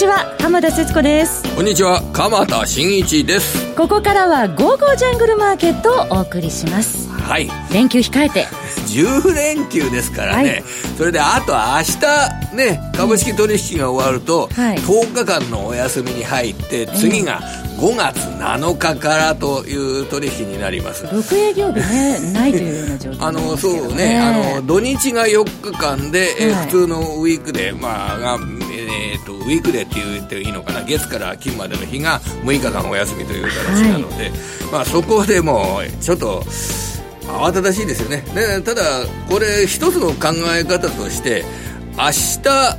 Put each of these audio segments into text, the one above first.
ちは浜田節子です。こんにちは鎌田新一です。ここからは「ゴーゴージャングルマーケット」をお送りします。はい。連休控えて。10連休ですからね、はい、それであと明日ね株式取引が終わると、はい、10日間のお休みに入って次が5月7日からという取引になります。6営業日ね ないというような状況、ね、あのそうねあの土日が4日間で、えー、普通のウィークでまあがえーと、ウィークデーって言っていいのかな？月から金までの日が6日間お休みという形なので、はい、まあ、そこでもちょっと慌ただしいですよね。でただこれ一つの考え方として明日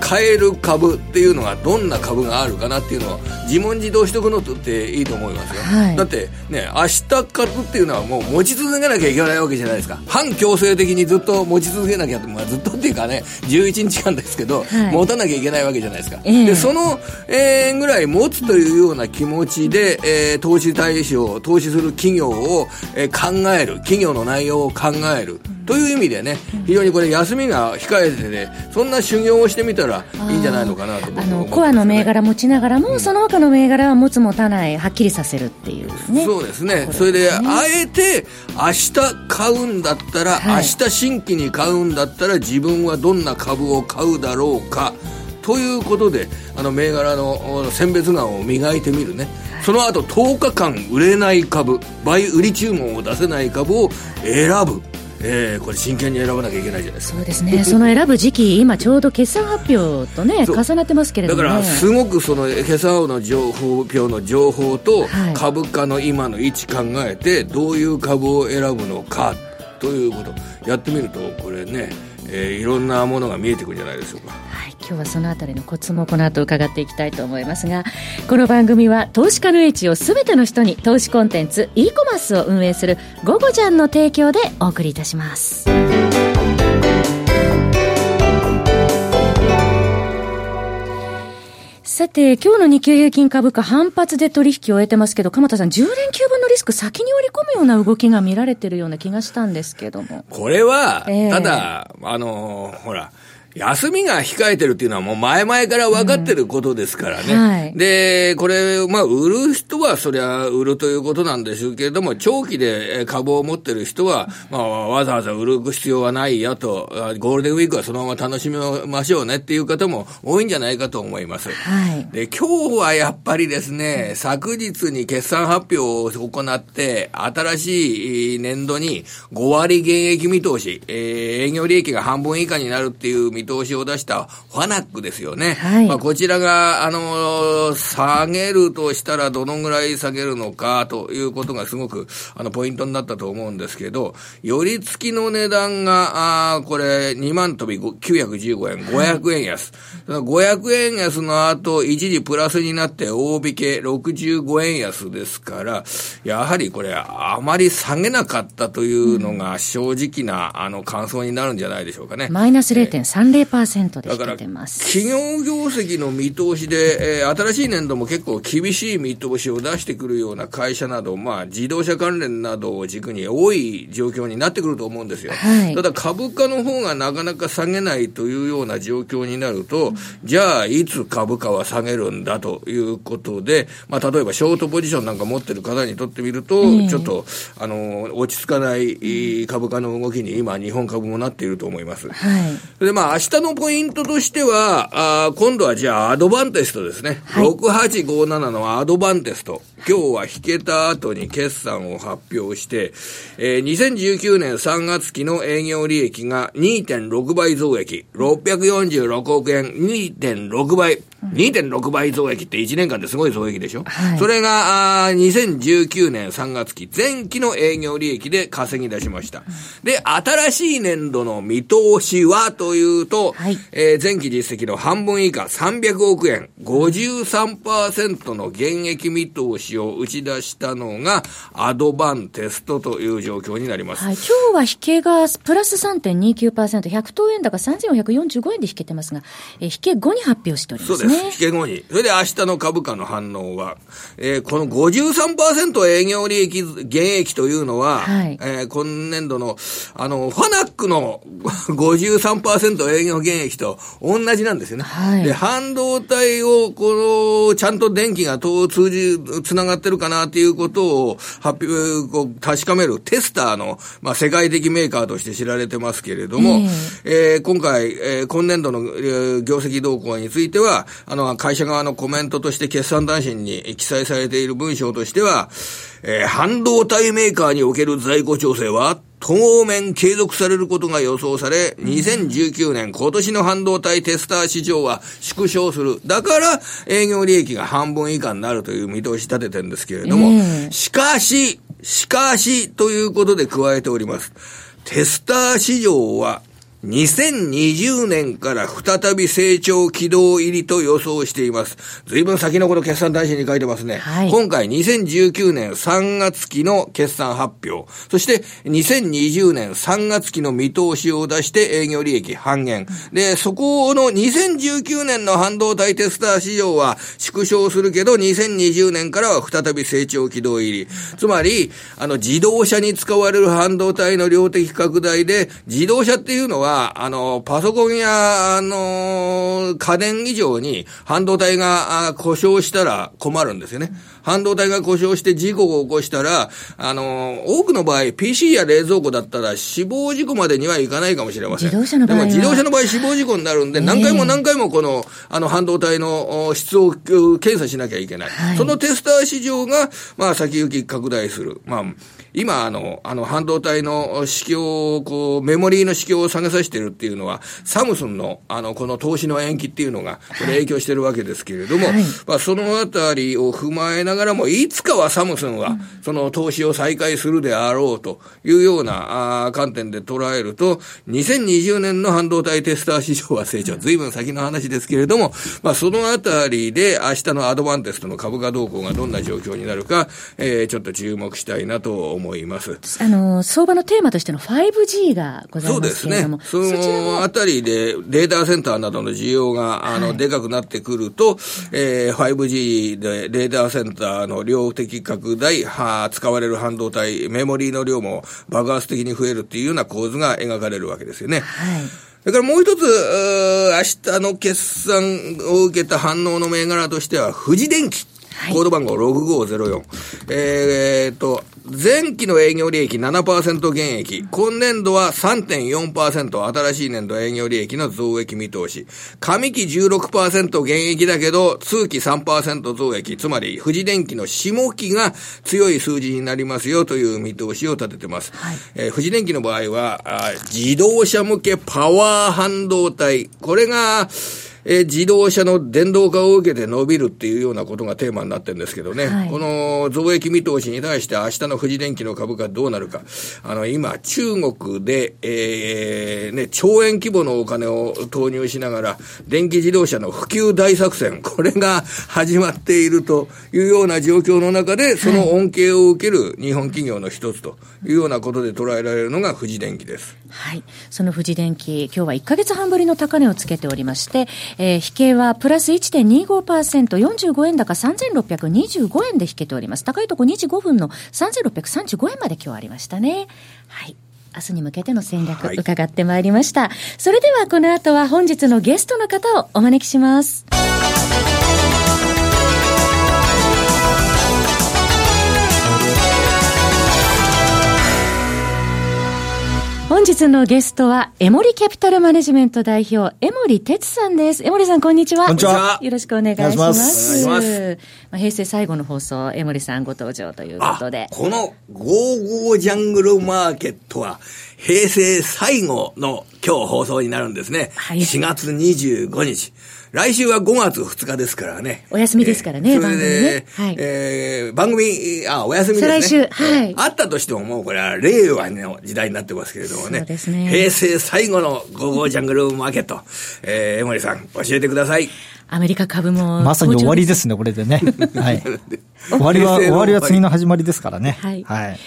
買える株っていうのがどんな株があるかなっていうのを自問自答しておくのっていいと思いますよ、はい、だってね明日買うっていうのはもう持ち続けなきゃいけないわけじゃないですか。反強制的にずっと持ち続けなきゃ、まあ、ずっとっていうかね11日間ですけど、はい、持たなきゃいけないわけじゃないですか、えー、でその、えー、ぐらい持つというような気持ちで、えー、投資対象投資する企業を、えー、考える。企業の内容を考える、という意味でね、非常にこれ、休みが控えてね、そんな修行をしてみたらいいんじゃないのかなとあのコアの銘柄持ちながらも、うん、その他の銘柄は持つ持たない、はっきりさせるっていうね。そうですね、それで、あえて明日買うんだったら、はい、明日新規に買うんだったら、自分はどんな株を買うだろうか。ということであの銘柄の選別眼を磨いてみるね、その後10日間売れない株倍売り注文を出せない株を選ぶえー、これ真剣に選ばなきゃいけないじゃないですか。そうですね。その選ぶ時期今ちょうど決算発表とね重なってますけれども、ね、だからすごくその決算の情報表の情報と株価の今の位置考えてどういう株を選ぶのかということ。やってみるとこれねえー、いろんなものが見えてくるんじゃないでしょうか。はい、今日はそのあたりのコツもこの後伺っていきたいと思いますが、この番組は投資家の英知をすべての人に投資コンテンツ e コマースを運営するゴゴジャンの提供でお送りいたします。さて、今日の日経平均株価反発で取引を終えてますけど、鎌田さん、10連休分のリスク先に織り込むような動きが見られてるような気がしたんですけども。これは、えー、ただ、あの、ほら、休みが控えてるっていうのはもう前々から分かってることですからね。うんはい、で、これ、まあ、売る人はそりゃ売るということなんでしょうけれども、長期で株を持ってる人は、まあ、わざわざ売る必要はないやと、ゴールデンウィークはそのまま楽しみましょうねっていう方も多いんじゃないかと思います。はい、で、今日はやっぱりですね、昨日に決算発表を行って、新しい年度に5割減益見通し、えー、営業利益が半分以下になるっていう見通しを出したファナックですよね。はい、まあ、こちらが、あの、下げるとしたらどのぐらい下げるのかということがすごく、あの、ポイントになったと思うんですけど、寄り付きの値段が、あこれ、2万飛び915円、500円安。はい、500円安の後、一時プラスになって大引け65円安ですから、やはりこれ、あまり下げなかったというのが正直な、あの、感想になるんじゃないでしょうかね。マイナス0.30%。0.0%で引けてます。企業業績の見通しで、えー、新しい年度も結構厳しい見通しを出してくるような会社など、まあ、自動車関連などを軸に多い状況になってくると思うんですよ。はい、ただ株価の方がなかなか下げないというような状況になると、うん、じゃあ、いつ株価は下げるんだということで、まあ、例えばショートポジションなんか持ってる方にとってみると、ちょっと、あの、落ち着かない株価の動きに今、日本株もなっていると思います。はい、で、まあ、明日のポイントとしては、あ今度はじゃあアドバンテストですね。はい、6857のアドバンテスト。今日は引けた後に決算を発表して、えー、2019年3月期の営業利益が2.6倍増益、646億円、2.6倍。2.6倍増益って1年間ですごい増益でしょ、はい、それが、あ2019年3月期、前期の営業利益で稼ぎ出しました。で、新しい年度の見通しはというと、はい、えー、前期実績の半分以下300億円、53%の減益見通しを打ち出したのが、アドバンテストという状況になります。はい、今日は引けがプラス3.29%、100等円高3445円で引けてますが、えー、引け後に発表しておりますね。引け後に。それで明日の株価の反応は、えー、この53%営業利益減益というのは、はい、えー、今年度の、あの、ファナックの 53%営業減益と同じなんですよね。はい、で、半導体を、この、ちゃんと電気が通じ、つながってるかなっていうことを発表、こう、確かめるテスターの、まあ、世界的メーカーとして知られてますけれども、えー、えー、今回、えー、今年度の、えー、業績動向については、あの、会社側のコメントとして決算談信に記載されている文章としては、えー、半導体メーカーにおける在庫調整は、当面継続されることが予想され、2019年今年の半導体テスター市場は縮小する。だから営業利益が半分以下になるという見通し立ててるんですけれども、しかし、しかしということで加えております。テスター市場は2020年から再び成長軌道入りと予想しています。随分先のこと決算大臣に書いてますね。はい、今回2019年3月期の決算発表、そして2020年3月期の見通しを出して営業利益半減。で、そこの2019年の半導体テスター市場は縮小するけど、2020年からは再び成長軌道入り。つまり、あの自動車に使われる半導体の量的拡大で、自動車っていうのはあの、パソコンや、あの、家電以上に半導体が故障したら困るんですよね。半導体が故障して事故を起こしたら、あの、多くの場合、PC や冷蔵庫だったら死亡事故までにはいかないかもしれません。自動車の場合でも自動車の場合死亡事故になるんで、何回も何回もこの、あの、半導体の質を検査しなきゃいけない。はい、そのテスター市場が、まあ、先行き拡大する。まあ、今、あの、あの、半導体の市況を、こう、メモリーの市況を下げさせてるっていうのは、サムスンの、あの、この投資の延期っていうのが、これ影響してるわけですけれども、はい、まあ、そのあたりを踏まえながらも、いつかはサムスンは、その投資を再開するであろうというような、あ観点で捉えると、2020年の半導体テスター市場は成長、ずいぶん先の話ですけれども、まあ、そのあたりで、明日のアドバンテストの株価動向がどんな状況になるか、えー、ちょっと注目したいなと思います。思います。あの、相場のテーマとしての 5G がございますけれども。そうですね。そのあたりでデータセンターなどの需要が、あの、はい、でかくなってくると、えー、5G でデータセンターの量的拡大、は使われる半導体、メモリーの量も爆発的に増えるっていうような構図が描かれるわけですよね。はい。それからもう一つ、明日の決算を受けた反応の銘柄としては、富士電機。コード番号6504。えー、っと、前期の営業利益7%減益。今年度は3.4%新しい年度営業利益の増益見通し。上期16%減益だけど、通期3%増益。つまり、富士電機の下期が強い数字になりますよという見通しを立ててます。はい、えー、富士電機の場合は自動車向けパワー半導体。これが、えー、自動車の電動化を受けて伸びるっていうようなことがテーマになってるんですけどね、はい、この増益見通しに対して明日の富士電機の株価どうなるか、あの、今、中国で、えー、ね、兆円規模のお金を投入しながら、電気自動車の普及大作戦、これが始まっているというような状況の中で、その恩恵を受ける日本企業の一つというようなことで捉えられるのが富士電機です。はい。その富士電機、今日は1ヶ月半ぶりの高値をつけておりまして、えー、引けはプラス1.25%、45円高3625円で引けております。高いとこ2時5分の3635円まで今日ありましたね。はい。明日に向けての戦略、伺ってまいりました。それではこの後は本日のゲストの方をお招きします。本日のゲストは、エモリキャピタルマネジメント代表、エモリ哲さんです。エモリさん、こんにちは。こんにちは。よろしくお願いします。お願いします。まあ、平成最後の放送、エモリさんご登場ということで。この、ゴーゴージャングルマーケットは、平成最後の今日放送になるんですね。はい。4月25日。来週は5月2日ですからね。お休みですからね、えー、番組ね。はい。えー、番組、あ、お休みですね。来週、はい。あったとしてももうこれは令和の時代になってますけれどもね。そうですね。平成最後のゴーゴージャングルマーケット。えー、江森さん、教えてください。アメリカ株も。まさに終わりですね、これでね。はい。終わりは、終わりは次の始まりですからね。はい。はい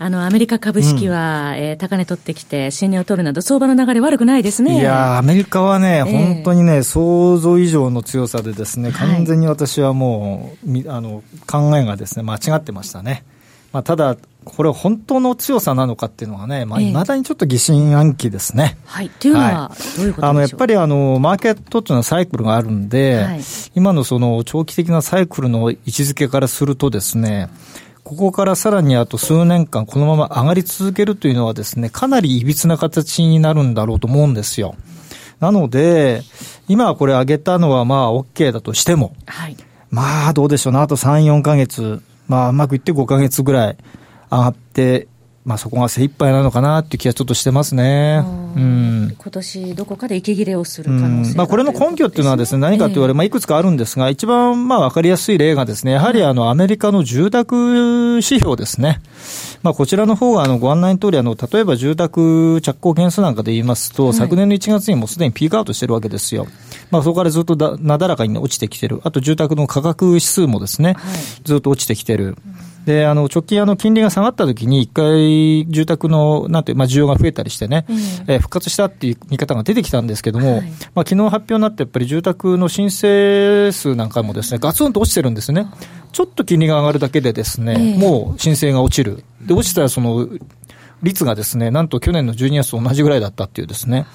あの、アメリカ株式は、うん、えー、高値取ってきて、新値を取るなど、相場の流れ悪くないですね。いやアメリカはね、えー、本当にね、想像以上の強さでですね、完全に私はもう、はい、あの、考えがですね、間違ってましたね。まあ、ただ、これ、本当の強さなのかっていうのはね、まあ、未だにちょっと疑心暗鬼ですね。はい。というのは、どういうことでしょう、あの、やっぱり、あの、マーケットっていうのはサイクルがあるんで、はい、今のその長期的なサイクルの位置づけからするとですね、ここからさらにあと数年間このまま上がり続けるというのはですね、かなり歪な形になるんだろうと思うんですよ。なので、今はこれ上げたのはまあ OK だとしても、はい、まあどうでしょうな、あと3、4ヶ月、まあうまくいって5ヶ月ぐらい上がってまあ、そこが精一杯なのかなっていう気がちょっとしてますね。うん、今年どこかで息切れをする可能性、まあ、これの根拠っていうのはですね、何かと言われ、まあ、いくつかあるんですが、一番まあ分かりやすい例がですね、やはりあの、アメリカの住宅指標ですね。まあ、こちらの方があのご案内の通り、あの、例えば住宅着工件数なんかで言いますと、昨年の1月にもすでにピークアウトしてるわけですよ。まあ、そこからずっとだなだらかに落ちてきてる。あと住宅の価格指数もですね、ずっと落ちてきてる。で、あの、直近あの、金利が下がった時に、一回住宅の、なんてまあ、需要が増えたりしてね、うん、えー、復活したっていう見方が出てきたんですけども、はい、まあ、昨日発表になって、やっぱり住宅の申請数なんかもですね、ガツンと落ちてるんですね。ちょっと金利が上がるだけでですね、えー、もう申請が落ちる。で、落ちたらその、率がですね、なんと去年の12月と同じぐらいだったっていうですね、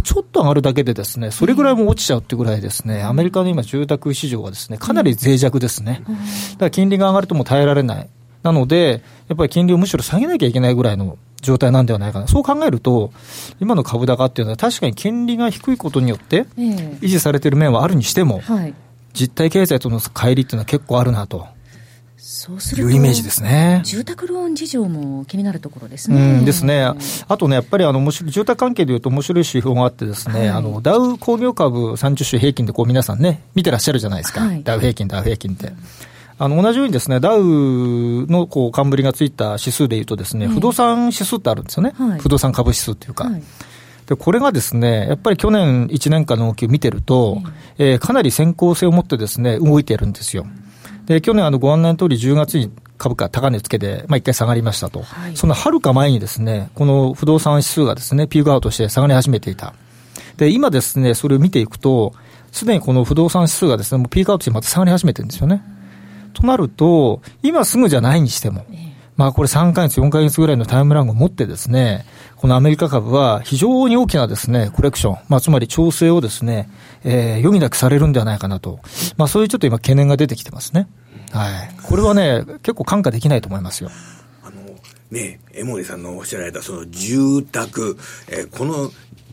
ちょっと上がるだけでですね、それぐらいも落ちちゃうってぐらいですね、アメリカの今住宅市場はですね、かなり脆弱ですね。だから金利が上がるともう耐えられない。なので、やっぱり金利をむしろ下げなきゃいけないぐらいの状態なんではないかな。そう考えると、今の株高っていうのは確かに金利が低いことによって維持されている面はあるにしても、実体経済との乖離っていうのは結構あるなと。そうするというイメージですね。住宅ローン事情も気になるところですね。うんですね。あとね、やっぱりあの、住宅関係でいうと面白い指標があってですね、はい、あの、ダウ工業株30種平均でこう皆さんね、見てらっしゃるじゃないですか。はい、ダウ平均、ダウ平均って。あの、同じようにですね、ダウのこう、冠がついた指数でいうとですね、不動産指数ってあるんですよね。はい、不動産株指数っていうか。はい、で、これがですね、やっぱり去年1年間の動きを見てると、えー、かなり先行性を持ってですね、動いてるんですよ。で、去年あの、ご案内の通り10月に株価高値つけて、まあ一回下がりましたと。はい、その遥か前にですね、この不動産指数がですね、ピークアウトして下がり始めていた。で、今ですね、それを見ていくと、すでにこの不動産指数がですね、もうピークアウトしてまた下がり始めてるんですよね。となると、今すぐじゃないにしても、まあこれ3ヶ月、4ヶ月ぐらいのタイムラグを持ってですね、このアメリカ株は非常に大きなですね、コレクション、まあつまり調整をですね、えー、余儀なくされるんではないかなと。まあそういうちょっと今懸念が出てきてますね。はい。これはね、結構看過できないと思いますよ。あの、ね、江森さんのおっしゃられたその住宅、えー、この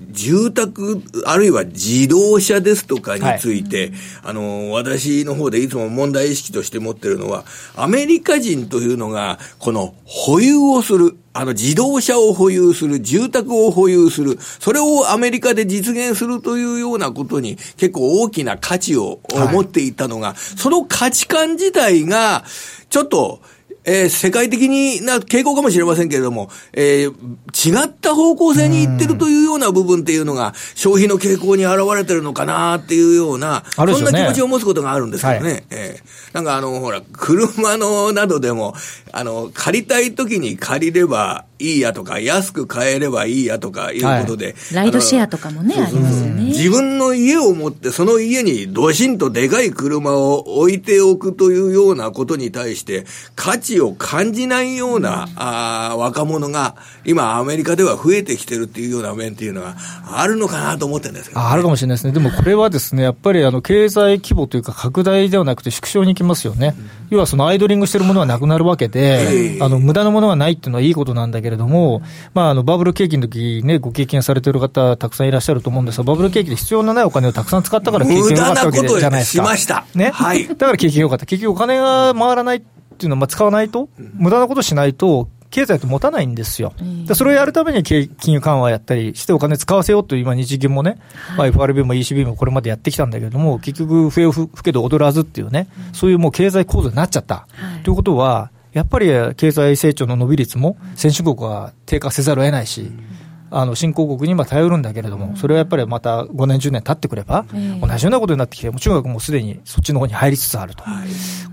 住宅、あるいは自動車ですとかについて、はい、あの、私の方でいつも問題意識として持ってるのは、アメリカ人というのが、この保有をする、あの自動車を保有する、住宅を保有する、それをアメリカで実現するというようなことに結構大きな価値を持っていたのが、はい、その価値観自体が、ちょっと、えー、世界的にな傾向かもしれませんけれども、えー、違った方向性に行ってるというような部分っていうのが、消費の傾向に現れてるのかなっていうような、そんな気持ちを持つことがあるんですけどね。はい、えー、なんかあの、ほら、車のなどでも、あの、借りたい時に借りればいいやとか、安く買えればいいやとかいうことで。はい、ライドシェアとかもね、ありますよね。自分の家を持って、その家にドシンとでかい車を置いておくというようなことに対して、価値を感じないような、あ若者が、今アメリカでは増えてきてるっていうような面っていうのがあるのかなと思ってるんですけど、ね、あるかもしれないですね。でもこれはですね、やっぱりあの、経済規模というか拡大ではなくて縮小に行きますよね。うん、要はそのアイドリングしてるものはなくなるわけで、あの、無駄なものがないっていうのはいいことなんだけれども、まあ、あの、バブル景気の時ね、ご経験されてる方たくさんいらっしゃると思うんですが、バブル景気で必要のないお金をたくさん使ったから景気が良かったわけじゃないですか。しました。ね。はい。だから景気が良かった。結局お金が回らないっていうのは、まあ、使わないと、無駄なことしないと、経済って持たないんですよ。でそれをやるために金融緩和やったりしてお金使わせようという今日銀もね、はい、FRB も ECB もこれまでやってきたんだけれども、結局笛を吹けど踊らずっていうね、そういうもう経済構造になっちゃった。はい、ということは、やっぱり経済成長の伸び率も先進国は低下せざるを得ないし、あの新興国に今頼るんだけれども、それはやっぱりまた5年、10年経ってくれば、同じようなことになってきて、もう中国もすでにそっちの方に入りつつあると、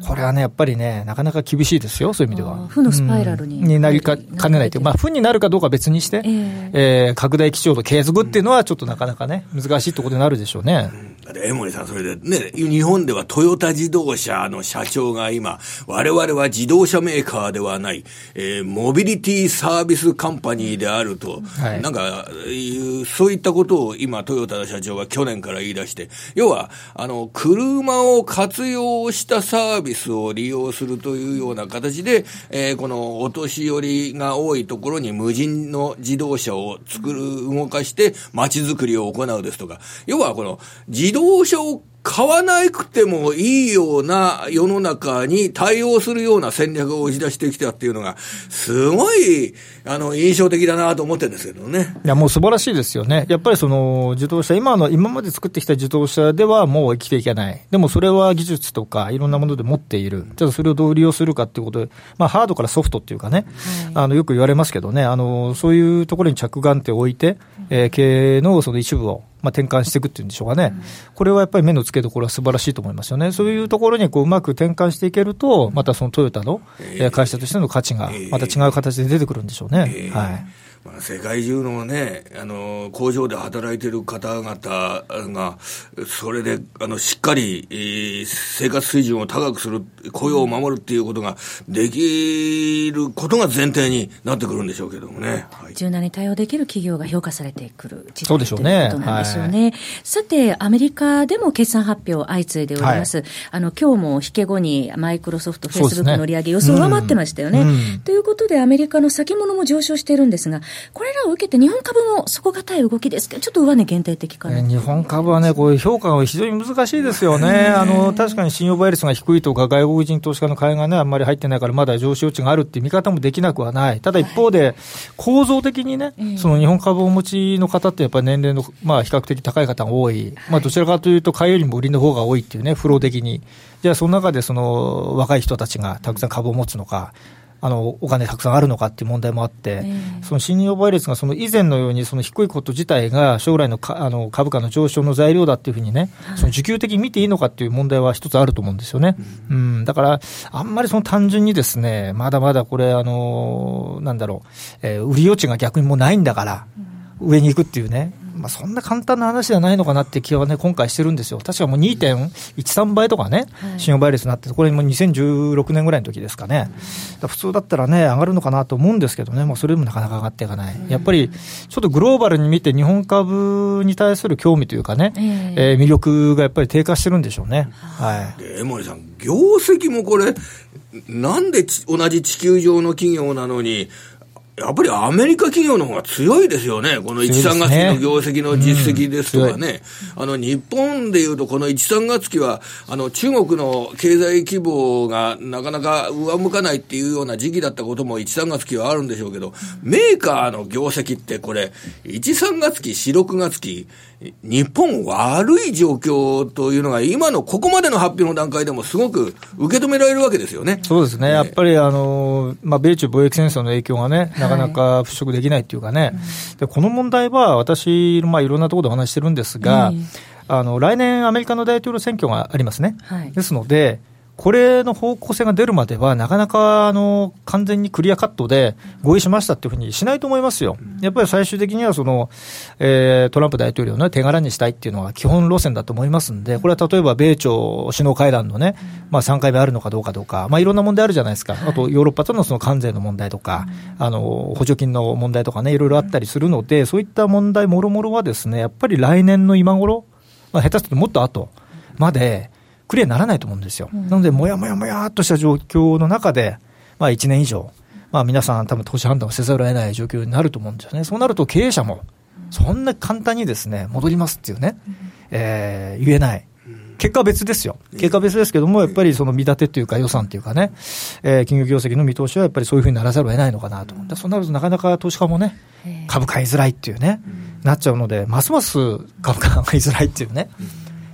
これはね、やっぱりね、なかなか厳しいですよ、そういう意味では。負のスパイラルに,、になりかかねないという、まあ、負になるかどうか別にして、えー、えー、拡大基調の継続っていうのは、ちょっとなかなかね、難しいところになるでしょうね。だって江森さん、それでね、日本ではトヨタ自動車の社長が今、我々は自動車メーカーではない、えー、モビリティサービスカンパニーであると、はい、なんか、そういったことを今、トヨタの社長が去年から言い出して、要は、あの、車を活用したサービスを利用するというような形で、えー、このお年寄りが多いところに無人の自動車を作る、動かして街づくりを行うですとか、要はこの自動動車を買わなくてもいいような世の中に対応するような戦略を打ち出してきたっていうのが、すごい、あの、印象的だなと思ってるんですけどね。いや、もう素晴らしいですよね。やっぱりその、自動車、今の、今まで作ってきた自動車ではもう生きていけない。でもそれは技術とかいろんなもので持っている。じゃあそれをどう利用するかっていうことで、まあ、ハードからソフトっていうかね、はい、あの、よく言われますけどね、あの、そういうところに着眼点を置いて、えー、経営のその一部を、まあ、転換していくっていうんでしょうかね、うん、これはやっぱり目の付けどころは素晴らしいと思いますよね、そういうところにこううまく転換していけると、またそのトヨタの会社としての価値がまた違う形で出てくるんでしょうね。えー、はいまあ、世界中のね、あの、工場で働いてる方々が、それで、あの、しっかり、えー、生活水準を高くする、雇用を守るっていうことができることが前提になってくるんでしょうけどもね。はい、柔軟に対応できる企業が評価されてくる時代ということなんですよね。はい、さて、アメリカでも決算発表相次いでおります。はい、あの、今日も引け後にマイクロソフト、フェイスブックの売り上げ予想を上回ってましたよね。うん、ということで、アメリカの先物も上昇しているんですが、これらを受けて日本株も底堅い動きですけど、ちょっと上値限定的かな、日本株はね、こういう評価が非常に難しいですよね。あの、確かに信用倍率が低いとか、外国人投資家の買いがね、あんまり入ってないから、まだ上昇余地があるっていう見方もできなくはない。ただ一方で、構造的にね、その日本株をお持ちの方ってやっぱり年齢の、まあ比較的高い方が多い。まあどちらかというと、買いよりも売りの方が多いっていうね、フロー的に。じゃあその中でその若い人たちがたくさん株を持つのか、あのお金たくさんあるのかっていう問題もあって、えー、その信用倍率がその以前のようにその低いこと自体が将来のかあの株価の上昇の材料だっていうふうにね、はい、その需給的に見ていいのかっていう問題は一つあると思うんですよね。うん、うん、だから、あんまりその単純にですね、まだまだこれ、あのなんだろう、えー、売り余地が逆にもうないんだから、上に行くっていうね、まあ、そんな簡単な話じゃないのかなって気はね、今回してるんですよ。確かもう2.13倍とかね、信用倍率になって、これも2016年ぐらいの時ですかね。普通だったらね、上がるのかなと思うんですけどね、まあ、それでもなかなか上がっていかない。やっぱり、ちょっとグローバルに見て日本株に対する興味というかね、えー、魅力がやっぱり低下してるんでしょうね。はい。江森さん、業績もこれ、なんで同じ地球上の企業なのに、やっぱりアメリカ企業の方が強いですよね。この1、3月期の業績の実績ですとかね。うん、あの、日本でいうとこの1、3月期は、あの、中国の経済規模がなかなか上向かないっていうような時期だったことも1、3月期はあるんでしょうけど、メーカーの業績ってこれ、1、3月期、4、6月期、日本悪い状況というのが、今のここまでの発表の段階でもすごく受け止められるわけですよね。そうですね。やっぱり、あの、まあ、米中貿易戦争の影響がね、なかなか払拭できないっていうかね。はい、で、この問題は、私、まあ、いろんなところでお話してるんですが、あの、来年アメリカの大統領選挙がありますね。はい、ですので、これの方向性が出るまでは、なかなかあの完全にクリアカットで合意しましたっていうふうにしないと思いますよ。やっぱり最終的にはその、えー、トランプ大統領の手柄にしたいっていうのが基本路線だと思いますんで、これは例えば米朝首脳会談のね、まあ、3回目あるのかどうかどうか、まあ、いろんな問題あるじゃないですか、あとヨーロッパとのその関税の問題とか、あの補助金の問題とかね、いろいろあったりするので、そういった問題もろもろはですね、やっぱり来年の今頃、まあ、下手するともっと後まで、クリアにならないと思うんですよ。うん、なので、もやもやもやっとした状況の中で、まあ1年以上、まあ皆さん多分投資判断をせざるを得ない状況になると思うんですよね。そうなると経営者も、そんな簡単にですね、戻りますっていうね、えー、言えない。結果は別ですよ。結果は別ですけども、やっぱりその見立てというか予算というかね、えー、企業業績の見通しはやっぱりそういうふうにならざるを得ないのかなと。そうなるとなかなか投資家もね、株買いづらいっていうね、なっちゃうので、ますます株価が買いづらいっていうね、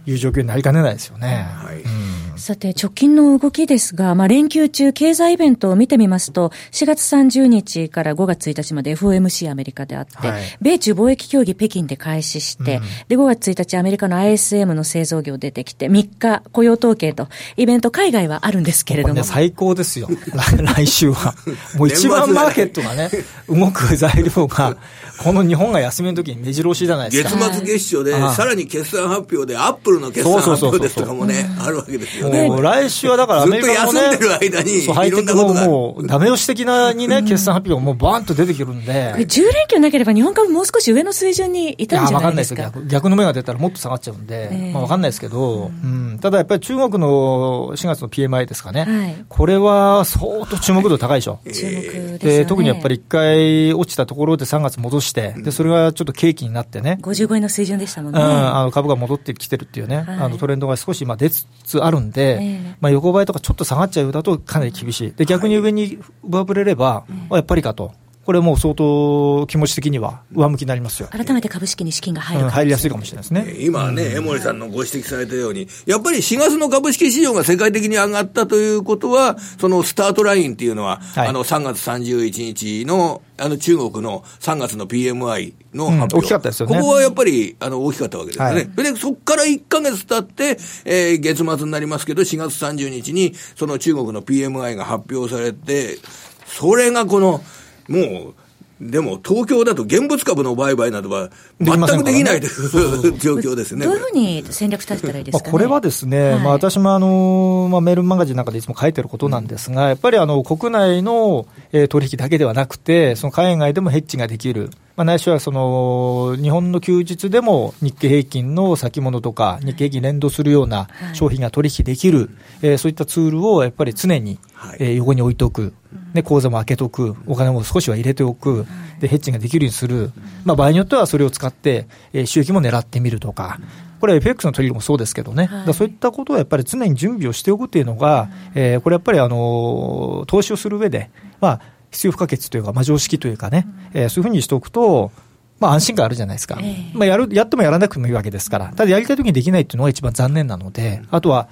いう状況になりかねないですよね。はい、うんさて、直近の動きですが、まあ、連休中、経済イベントを見てみますと、4月30日から5月1日まで FOMC アメリカであって、はい、米中貿易協議北京で開始して、うん、で、5月1日アメリカの ISM の製造業出てきて、3日雇用統計と、イベント海外はあるんですけれども。ね、最高ですよ。来週は。もう一番マーケットがね、動く材料が、この日本が休みの時に目白押しじゃないですか。月末月初で、さらに決算発表で、アップルの決算発表ですとかもね、あるわけですよね。もう来週はだからアメリカの、ね、ずっと休んでる間に、ハイテクのもう、ダメ押し的なにね、決算発表がもうバーンと出てくるんで。10連休なければ日本株もう少し上の水準にいたんじゃないですか？いや、わかんないです逆。逆の目が出たらもっと下がっちゃうんで、えー、まあわかんないですけど、うん、ただやっぱり中国の4月の PMI ですかね。はい、これは相当注目度高いでしょ。注目です、ね、特にやっぱり一回落ちたところで3月戻して、で、それがちょっと景気になってね。55円の水準でしたもんね。うん、あの株が戻ってきてるっていうね、はい、あのトレンドが少し今出つつあるんで、えー、まあ横ばいとかちょっと下がっちゃうだとかなり厳しい。で、逆に上に上振れれば、やっぱりかと。これもう相当気持ち的には上向きになりますよ。改めて株式に資金が入る、うん、入りやすいかもしれないですね。今ね、江森さんのご指摘されたように、やっぱり4月の株式市場が世界的に上がったということは、そのスタートラインっていうのは、はい、あの3月31日のあの中国の3月の PMI の発表、うん、大きかったですよね。ここはやっぱりあの大きかったわけですよね。はい、で、そこから1か月経って、えー、月末になりますけど、4月30日にその中国の PMI が発表されて、それがこの、もう、でも東京だと現物株の売買などは全くできないという状況ですね。どういうふうに戦略立てたらいいですか、ね、これはですね、はい、まあ、私もあの、まあ、メールマガジンなんかでいつも書いてることなんですが、やっぱりあの国内の、えー、取引だけではなくて、その海外でもヘッジができる。まあ、ないしはその日本の休日でも日経平均の先物とか、日経平均連動するような商品が取引できる、えー、そういったツールをやっぱり常に、えー、横に置いておく、で口座も開けておく、お金も少しは入れておく、でヘッジができるようにする、まあ、場合によってはそれを使って、えー、収益も狙ってみるとか。これは FX の取りもそうですけどね、はい、そういったことをやっぱり常に準備をしておくっていうのが、えー、これやっぱりあの投資をする上で、まあ、必要不可欠というか、まあ、常識というかね、うん、えー、そういうふうにしておくと、まあ、安心感あるじゃないですか、えー、まあ、やるやってもやらなくてもいいわけですから、ただやりたいときにできないっていうのが一番残念なので、あとは、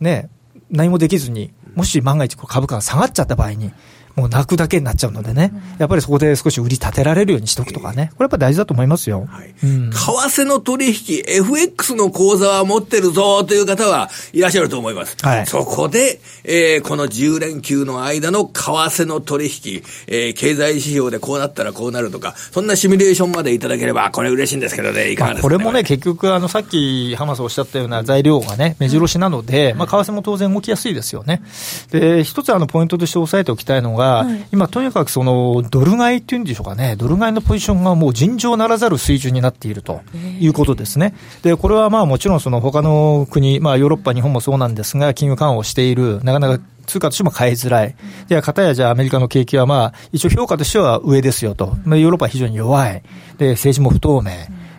ね、何もできずに、もし万が一株価が下がっちゃった場合に、もう泣くだけになっちゃうのでね、やっぱりそこで少し売り立てられるようにしておくとかね、これやっぱり大事だと思いますよ。はい。うん、為替の取引、FX の口座は持ってるぞという方はいらっしゃると思います。はい、そこで、えー、この10連休の間の為替の取引、えー、経済指標でこうなったらこうなるとか、そんなシミュレーションまでいただければ、これ嬉しいんですけどね、いかがですか、ね、これもね、結局、あの、さっき浜田さんおっしゃったような材料がね、目白押しなので、まあ、為替も当然動きやすいですよね。で、一つあの、ポイントとして押さえておきたいのが、はい、今、とにかくそのドル買いっていうんでしょうかね、ドル買いのポジションがもう尋常ならざる水準になっているということですね。で、これはまあもちろんその他の国、まあヨーロッパ、日本もそうなんですが、金融緩和をしている、なかなか通貨としても買いづらい。で、かたやじゃあアメリカの景気はまあ、一応評価としては上ですよと。まあ、ヨーロッパは非常に弱い。で、政治も不透明。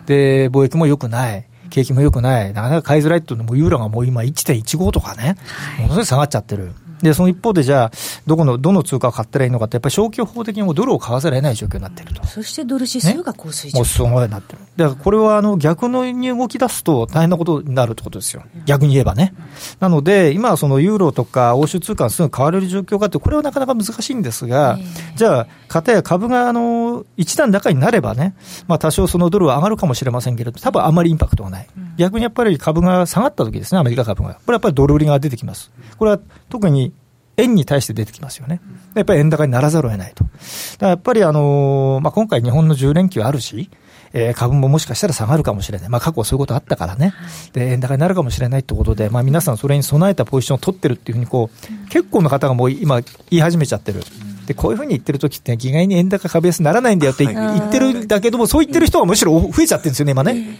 で、貿易も良くない。景気も良くない。なかなか買いづらいっていうのも、ユーロがもう今1.15とかね、ものすごい下がっちゃってる。で、その一方で、じゃあ、どこの、どの通貨を買ったらいいのかって、やっぱり消去法的にもドルを買わざるを得ない状況になっていると。そしてドル指数が高水準、ね、もうすごいなってる。だからこれはあの逆のに動き出すと大変なことになるってことですよ。逆に言えばね。なので、今はそのユーロとか欧州通貨がすぐ買われる状況があって、これはなかなか難しいんですが、じゃあ、かや株があの一段高になればね、まあ多少そのドルは上がるかもしれませんけれど、多分あまりインパクトはない。逆にやっぱり株が下がった時ですね、アメリカ株が。これはやっぱりドル売りが出てきます。これは特に円に対して出てきますよね。やっぱり円高にならざるを得ないと。だからやっぱりあのー、まあ、今回日本の10連休あるし、えー、株ももしかしたら下がるかもしれない。まあ、過去そういうことあったからね。で、円高になるかもしれないってことで、まあ、皆さんそれに備えたポジションを取ってるっていうふうに、こう、結構の方がもう今言い始めちゃってる。で、こういうふうに言ってる時って、意外に円高株安ならないんだよって言ってるんだけども、そう言ってる人がむしろ増えちゃってるんですよね、今ね。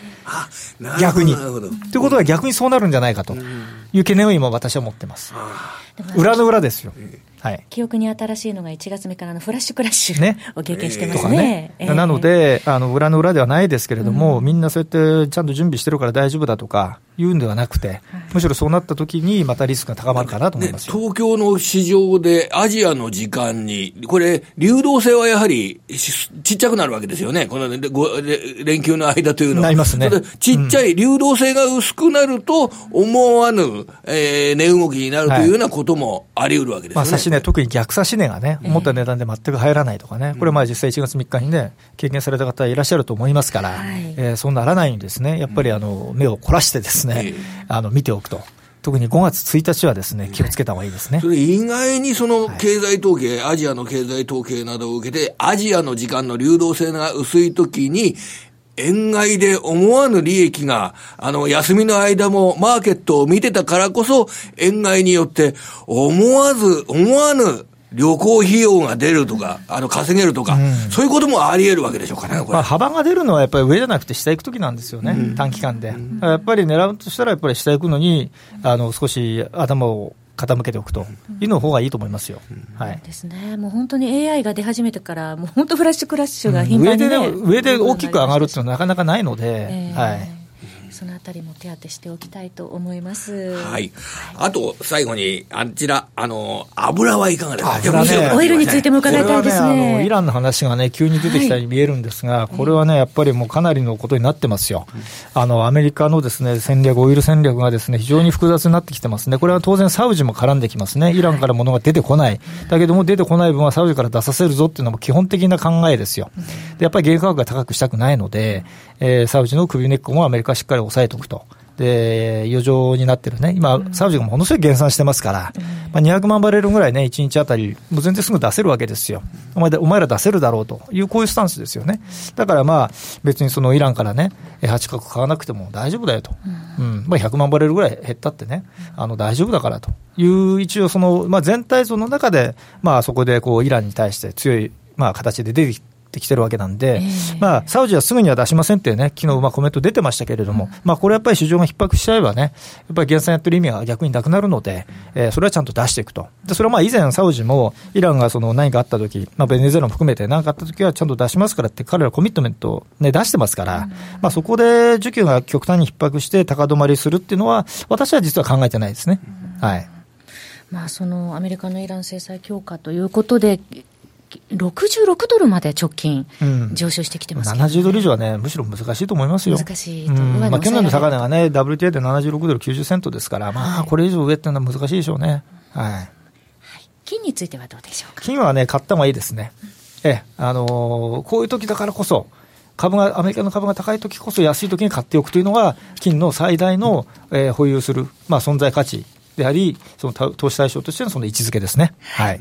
逆に。ということは逆にそうなるんじゃないかという懸念を今私は持ってます。裏の裏ですよ。はい、記憶に新しいのが1月目からのフラッシュクラッシュ、ね、を経験してますね。ねえー、なので、あの裏の裏ではないですけれども、うん、みんなそうやってちゃんと準備してるから大丈夫だとか、いうんではなくて、むしろそうなった時にまたリスクが高まるかなと思います、ね、東京の市場でアジアの時間に、これ、流動性はやはりちっちゃくなるわけですよね。この連休の間というのは。なりますね。ちっちゃい流動性が薄くなると、思わぬ、えー、値動きになるというようなこともあり得るわけですね。はい、まあ、差し値、特に逆差し値がね、思った値段で全く入らないとかね、これまあ実際1月3日にね、経験された方いらっしゃると思いますから、はい、えー、そうならないようにですね、やっぱりあの、目を凝らしてですね、あの、見ておくと。特に5月1日はですね、気をつけた方がいいですね。それ意外にその経済統計、はい、アジアの経済統計などを受けて、アジアの時間の流動性が薄いときに、円買いで思わぬ利益が、あの、休みの間もマーケットを見てたからこそ、円買いによって、思わず、思わぬ旅行費用が出るとか、あの稼げるとか、うん、そういうこともあり得るわけでしょうかね、まあ、幅が出るのはやっぱり上じゃなくて下行くときなんですよね、うん、短期間で。やっぱり狙うとしたら、やっぱり下行くのに、あの少し頭を傾けておくというの方がいいと思いますよ。はい。ですね。もう本当に AI が出始めてから、もう本当フラッシュクラッシュが頻繁に、ね、上で、上で大きく上がるっていうのはなかなかないので、えー、はい。そのあたりも手当てしておきたいと思います。はい。あと、最後に、あちら、あの、油はいかがですか、ね、オイルについても伺いたいですね。ねあのイランの話がね、急に出てきたように見えるんですが、はい、これはね、やっぱりもうかなりのことになってますよ。あの、アメリカのですね、戦略、オイル戦略がですね、非常に複雑になってきてますね。これは当然サウジも絡んできますね。イランから物が出てこない。だけども、出てこない分はサウジから出させるぞっていうのも基本的な考えですよ。で、やっぱり原価格が高くしたくないので、えー、サウジの首根っこもアメリカはしっかり抑えておくと。で、余剰になってるね、今、サウジがものすごい減産してますから、まあ、200万バレルぐらいね、1日あたり、もう全然すぐ出せるわけですよ。お前お前ら出せるだろうという、こういうスタンスですよね。だからまあ、別にそのイランからね、8角買わなくても大丈夫だよと。うん。まあ、100万バレルぐらい減ったってね、あの、大丈夫だからという、一応その、まあ、全体像の中で、まあ、そこでこう、イランに対して強い、まあ、形で出てきて、ってきてるわけなんで、えー、まあ、サウジはすぐには出しませんってね、昨日まあコメント出てましたけれども、うん、まあ、これやっぱり市場が逼迫しちゃえばね、やっぱり減産やってる意味が逆になくなるので、えー、それはちゃんと出していくと。で、それはまあ以前サウジも、イランがその何かあった時、まあ、ベネズエラも含めて何かあった時はちゃんと出しますからって彼らコミットメントをね、出してますから、うん、まあ、そこで需給が極端に逼迫して高止まりするっていうのは、私は実は考えてないですね。うん、はい。まあ、そのアメリカのイラン制裁強化ということで、66ドルまで直近、上昇してきてます、ね、うん、70ドル以上はね、むしろ難しいと思いますよ。難しいと、うんまあ、去年の高値がね、WTA で76ドル90セントですから、まあ、これ以上上っていうのは難しいでしょうね。はい。はい、金についてはどうでしょうか？金はね、買った方がいいですね。ええ、あのー、こういう時だからこそ、株が、アメリカの株が高い時こそ安い時に買っておくというのが、金の最大の、えー、保有する、まあ、存在価値であり、その投資対象としてのその位置づけですね。はい。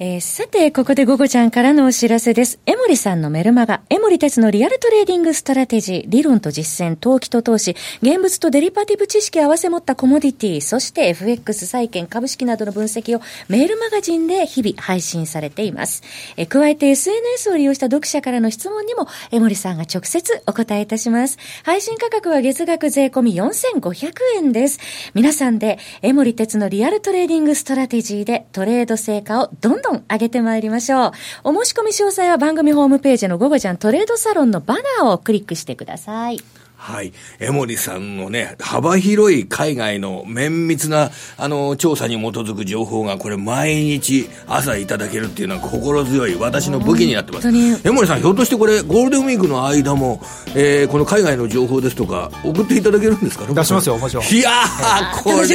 えー、さて、ここで午後ちゃんからのお知らせです。江守さんのメルマガ、江守哲のリアルトレーディングストラテジー、理論と実践、投機と投資、現物とデリバティブ知識を合わせ持ったコモディティ、そして FX 債券、株式などの分析をメールマガジンで日々配信されています。えー、加えて SNS を利用した読者からの質問にも、江守さんが直接お答えいたします。配信価格は月額税込み4500円です。皆さんで、江守哲のリアルトレーディングストラテジーでトレード成果をどんどん上げてまいりましょう。お申し込み詳細は番組ホームページの午後ちゃんトレードサロンのバナーをクリックしてください。はい。江守さんのね、幅広い海外の綿密な、あの、調査に基づく情報が、これ毎日朝いただけるっていうのは心強い私の武器になってます。江森さん、ひょっとしてこれ、ゴールデンウィークの間も、えー、この海外の情報ですとか、送っていただけるんですか？出しますよ、もちろん。いやー、これは楽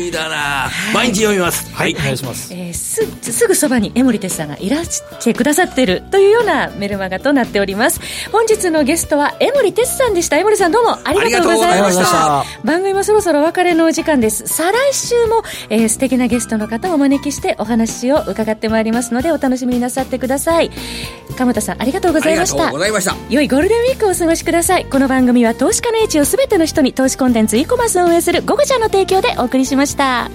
しみだな、毎日読みます。はい、お願いします。えー、す、すぐそばに江森哲さんがいらしてくださっているというようなメルマガとなっております。本日のゲストは江森哲さんでした。江森さんどうもありがとうございました。番組もそろそろお別れのお時間です。再来週も、えー、素敵なゲストの方をお招きしてお話を伺ってまいりますのでお楽しみになさってください。鎌田さんありがとうございました。良いゴールデンウィークをお過ごしください。この番組は投資家の位置をすべての人に投資コンテンツ e コマースを運営する「ゴゴちゃん」の提供でお送りしました